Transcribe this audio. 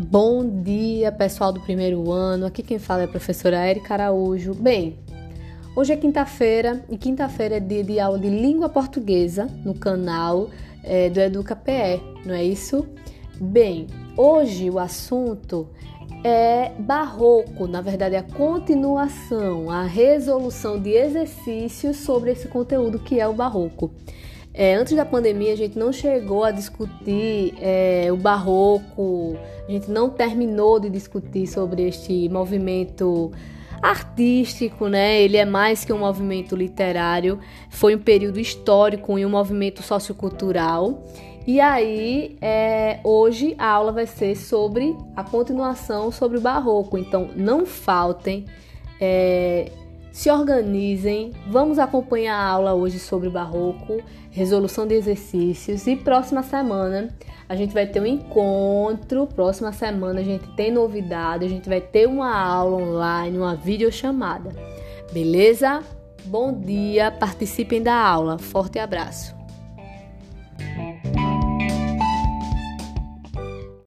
Bom dia, pessoal do primeiro ano. Aqui quem fala é a professora Erika Araújo. Bem, hoje é quinta-feira e quinta-feira é dia de aula de língua portuguesa no canal é, do Educa PE, não é isso? Bem, hoje o assunto é barroco, na verdade é a continuação, a resolução de exercícios sobre esse conteúdo que é o barroco. É, antes da pandemia, a gente não chegou a discutir é, o barroco, a gente não terminou de discutir sobre este movimento artístico, né? Ele é mais que um movimento literário, foi um período histórico e um movimento sociocultural. E aí, é, hoje a aula vai ser sobre a continuação sobre o barroco. Então, não faltem. É, se organizem, vamos acompanhar a aula hoje sobre barroco, resolução de exercícios e próxima semana a gente vai ter um encontro. Próxima semana a gente tem novidade, a gente vai ter uma aula online, uma videochamada. Beleza? Bom dia, participem da aula. Forte abraço.